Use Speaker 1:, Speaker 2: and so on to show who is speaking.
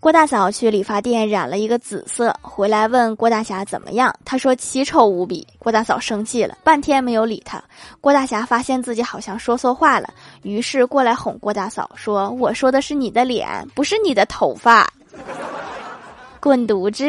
Speaker 1: 郭大嫂去理发店染了一个紫色回来问郭大侠怎么样他说奇丑无比。郭大嫂生气了半天没有理他。郭大侠发现自己好像说错话了于是过来哄郭大嫂说我说的是你的脸不是你的头发。滚犊子！